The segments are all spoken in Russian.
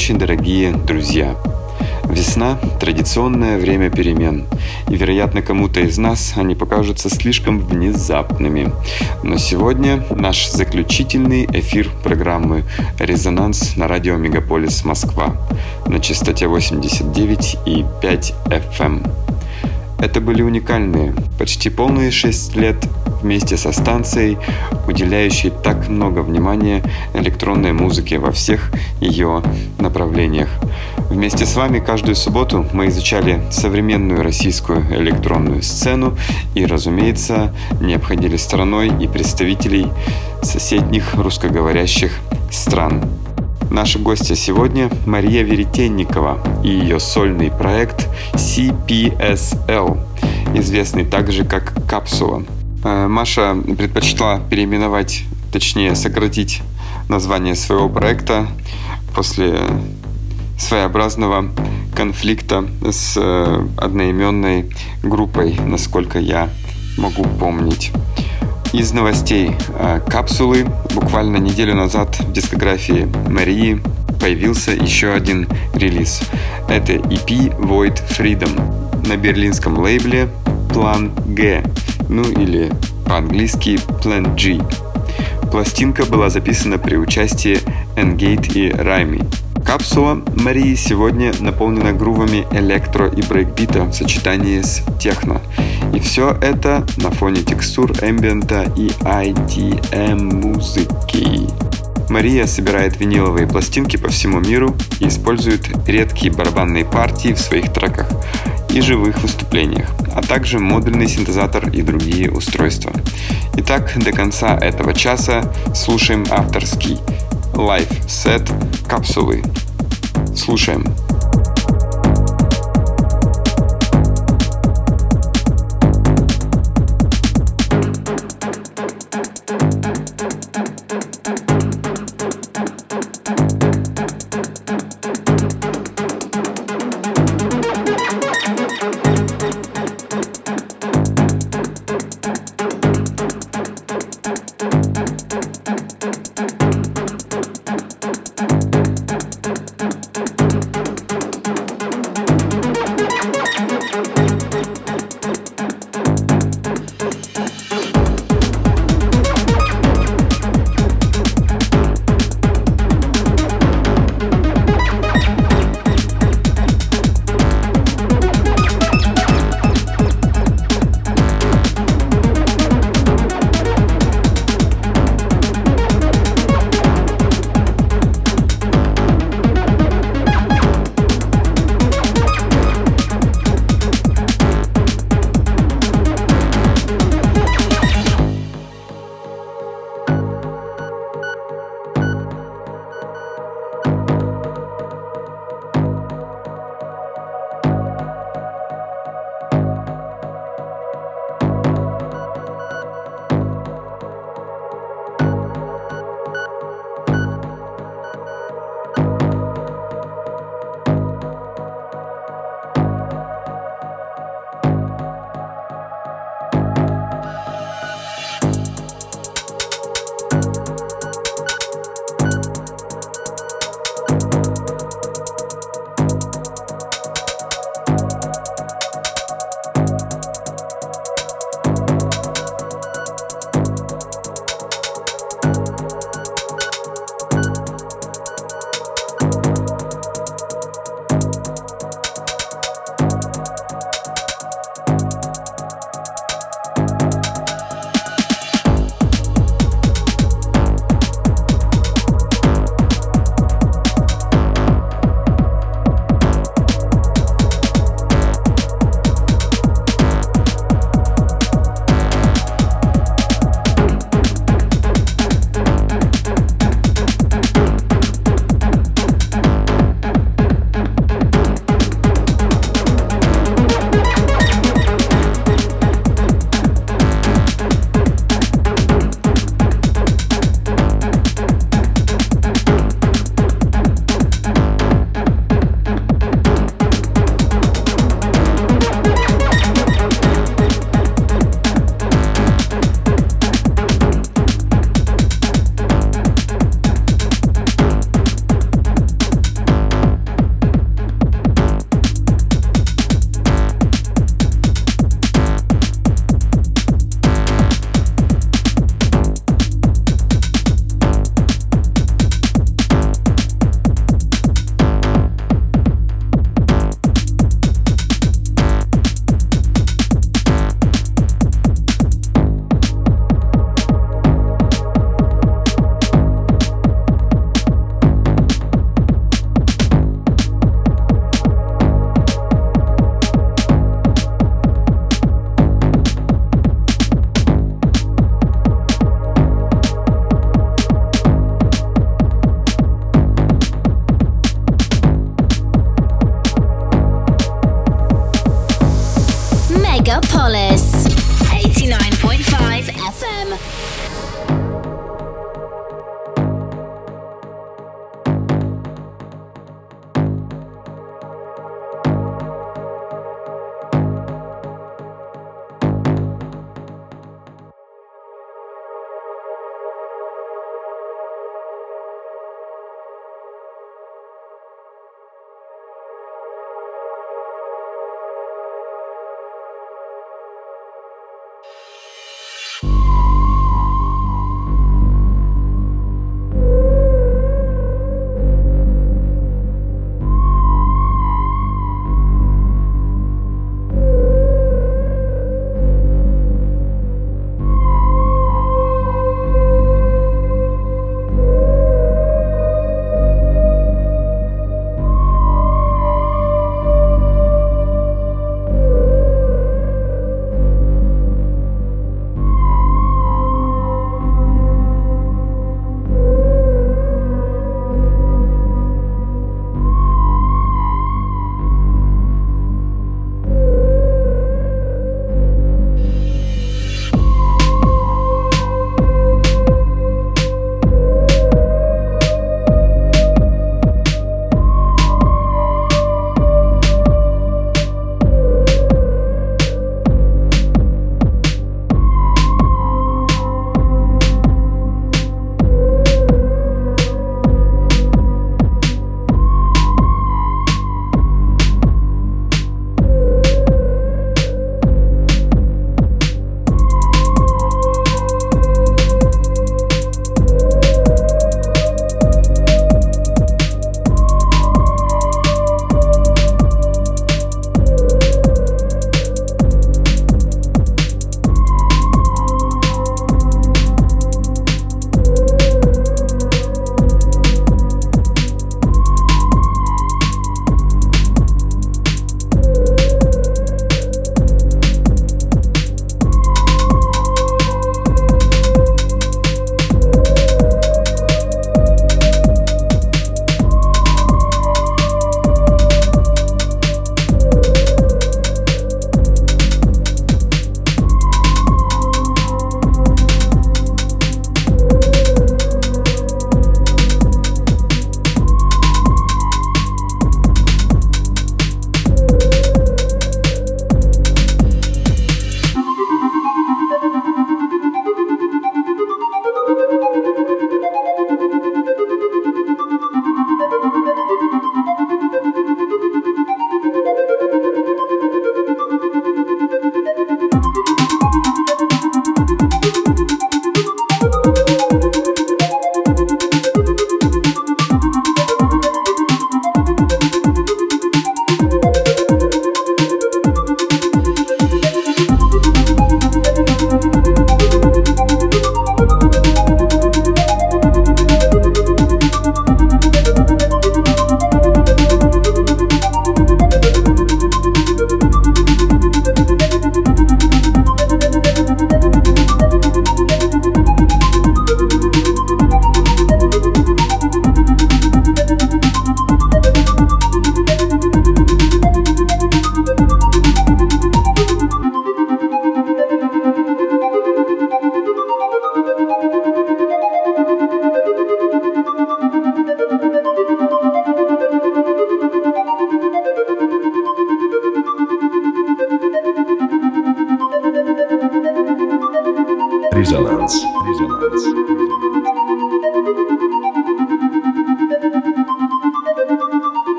Ночи, дорогие друзья! Весна – традиционное время перемен, и, вероятно, кому-то из нас они покажутся слишком внезапными. Но сегодня наш заключительный эфир программы «Резонанс» на радио «Мегаполис Москва» на частоте 89,5 FM. Это были уникальные, почти полные шесть лет вместе со станцией, уделяющей так много внимания электронной музыке во всех ее направлениях. Вместе с вами каждую субботу мы изучали современную российскую электронную сцену и, разумеется, не обходили стороной и представителей соседних русскоговорящих стран. Наши гости сегодня Мария Веретенникова и ее сольный проект CPSL, известный также как «Капсула». Э, Маша предпочла переименовать, точнее сократить название своего проекта после своеобразного конфликта с э, одноименной группой, насколько я могу помнить. Из новостей э, капсулы буквально неделю назад в дискографии Марии появился еще один релиз. Это EP Void Freedom на берлинском лейбле Plan G, ну или по-английски Plan G. Пластинка была записана при участии Engate и Райми. Капсула Марии сегодня наполнена грувами электро и брейкбита в сочетании с техно. И все это на фоне текстур эмбиента и IDM музыки. Мария собирает виниловые пластинки по всему миру и использует редкие барабанные партии в своих треках и живых выступлениях, а также модульный синтезатор и другие устройства. Итак, до конца этого часа слушаем авторский лайф-сет капсулы. Слушаем.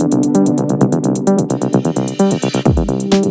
thank you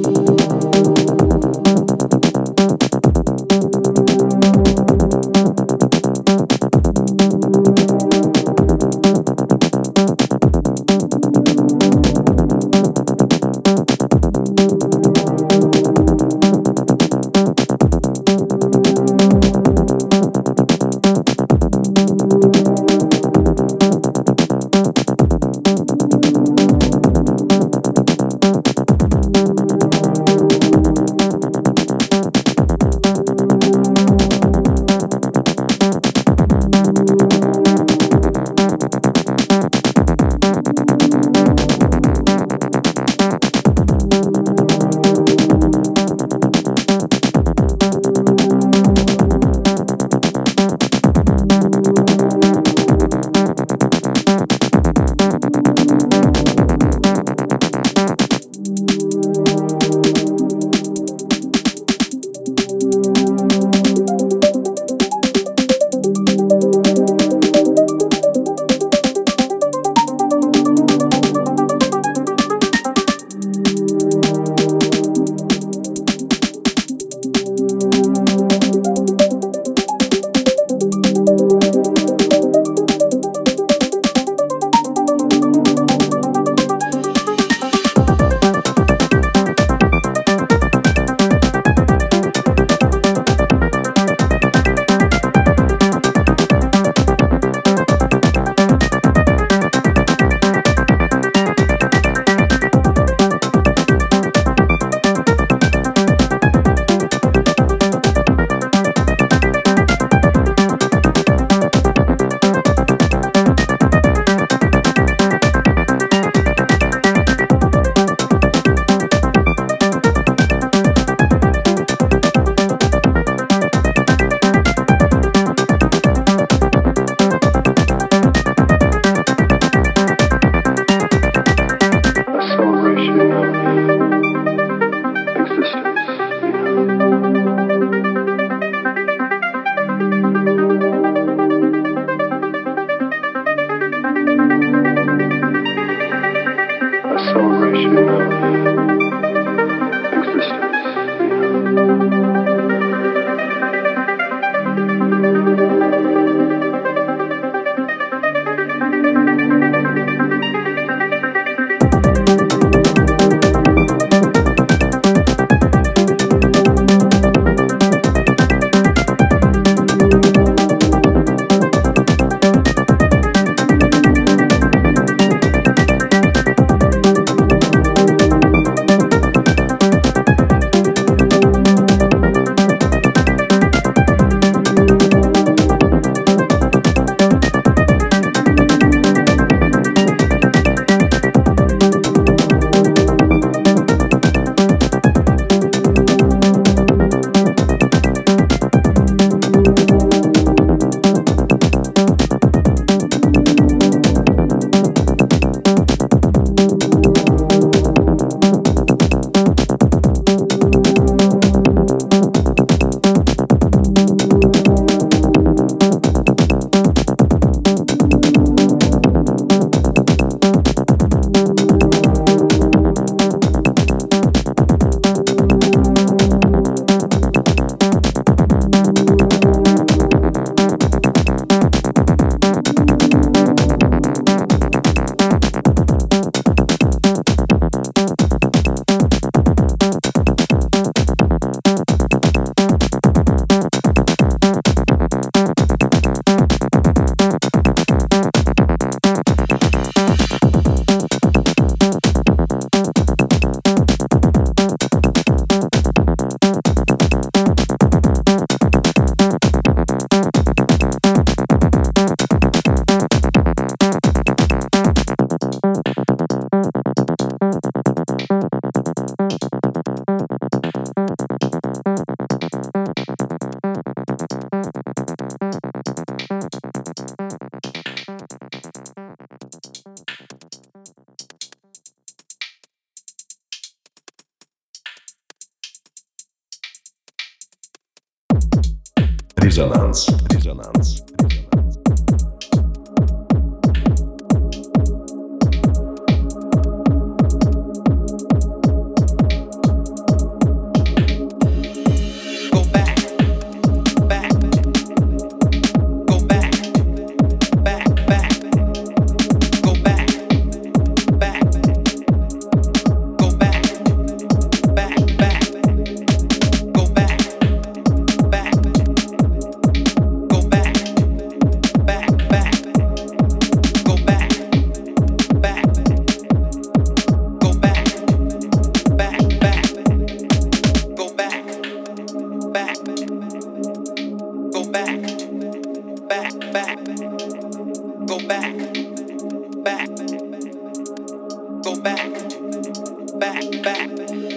back, back.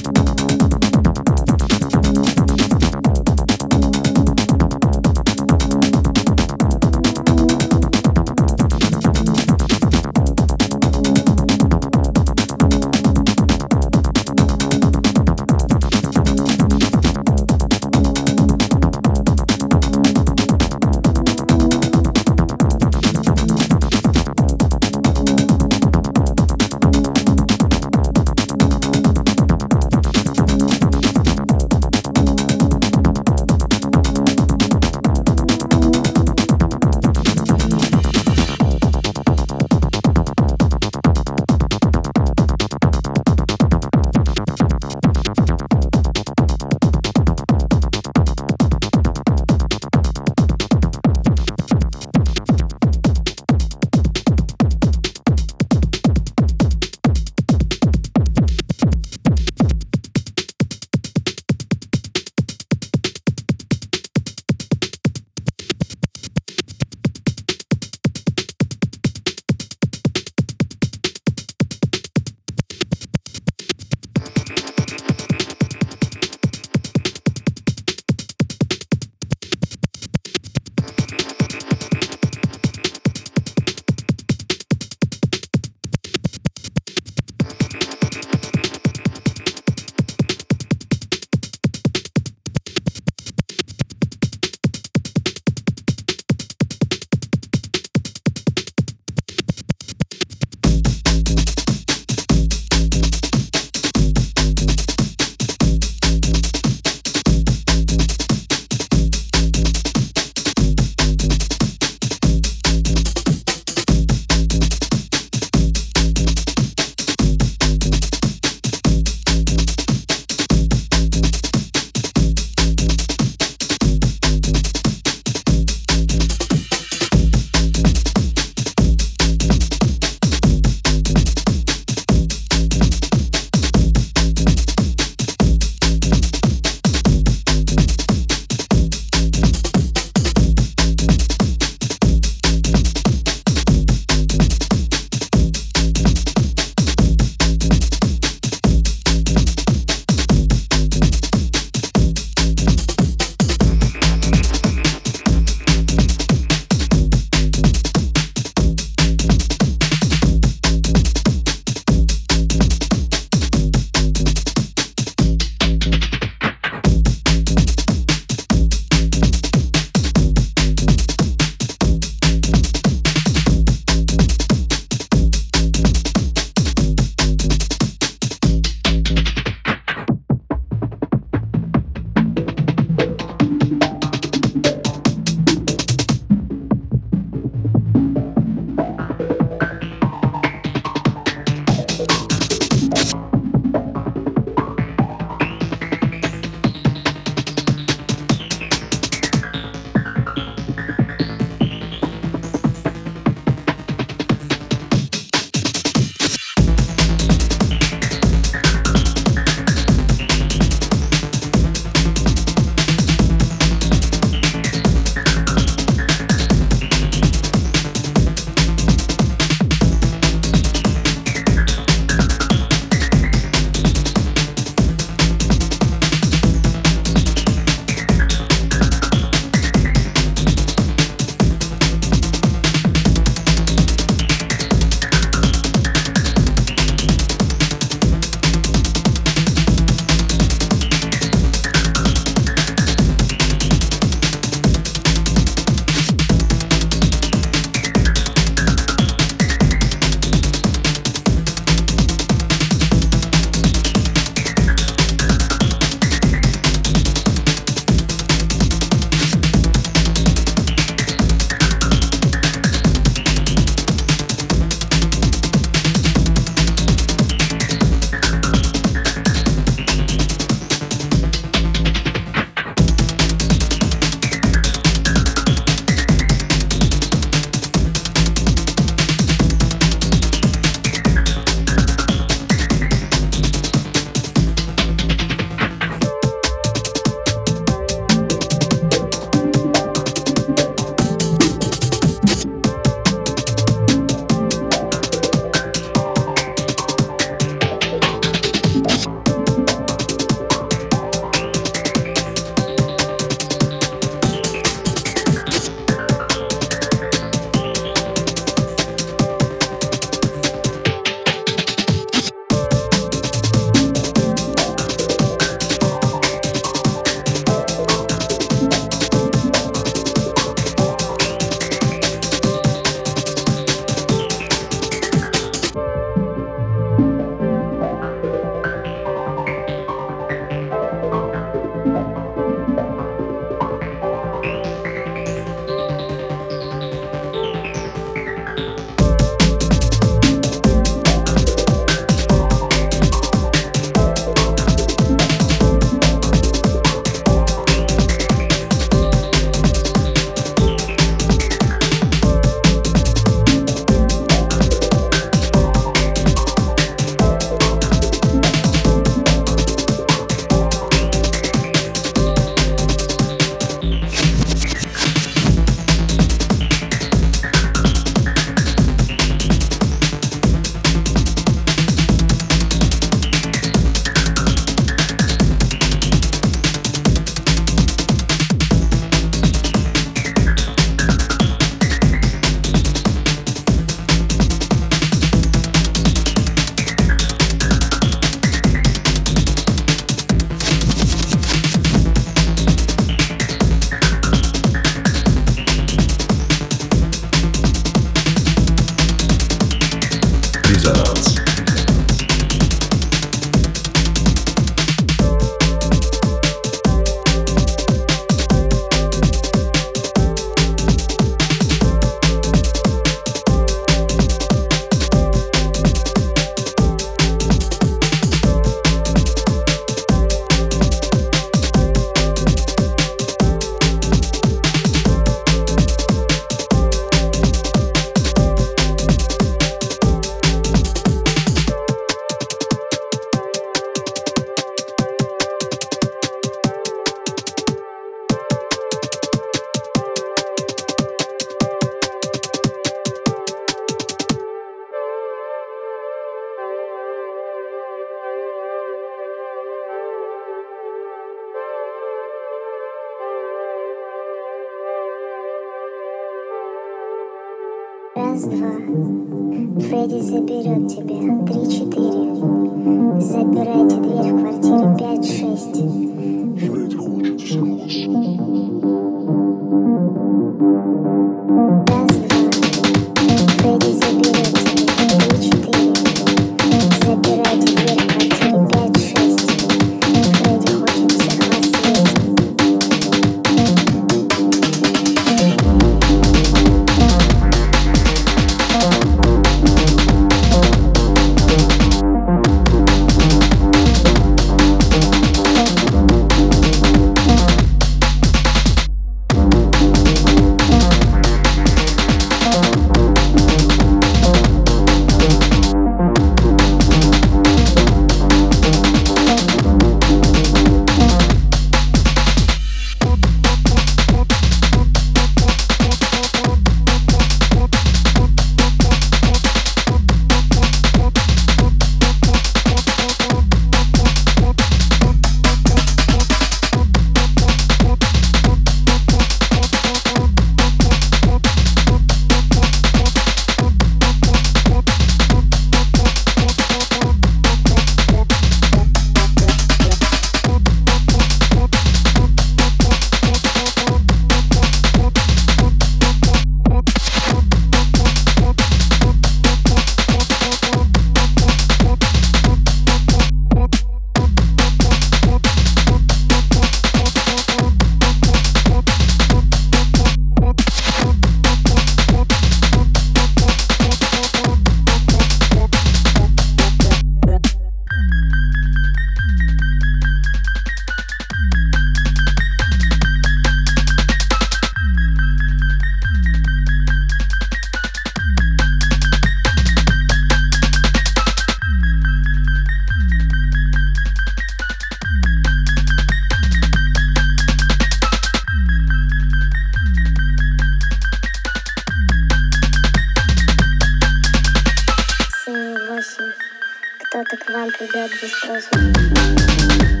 вам придет без спроса.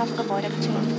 Afro Glória do é Senhor.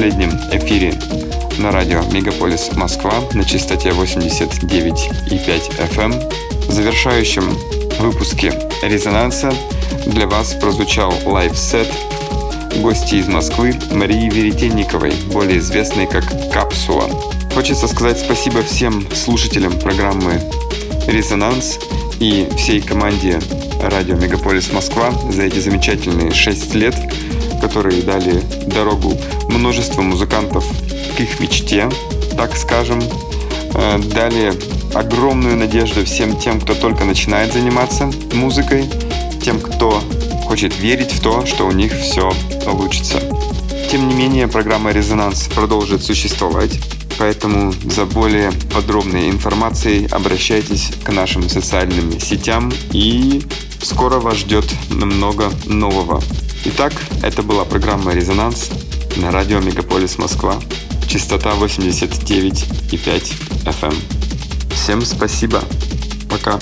Последнем эфире на радио Мегаполис Москва на частоте 89,5 FM. В завершающем выпуске «Резонанса» для вас прозвучал лайв-сет гостьи из Москвы Марии Веретенниковой, более известной как «Капсула». Хочется сказать спасибо всем слушателям программы «Резонанс» и всей команде радио «Мегаполис Москва» за эти замечательные шесть лет, которые дали дорогу множеству музыкантов к их мечте, так скажем, э, дали огромную надежду всем тем, кто только начинает заниматься музыкой, тем, кто хочет верить в то, что у них все получится. Тем не менее, программа «Резонанс» продолжит существовать, поэтому за более подробной информацией обращайтесь к нашим социальным сетям и скоро вас ждет много нового. Итак, это была программа «Резонанс» на радио Мегаполис Москва, частота 89,5 FM. Всем спасибо. Пока.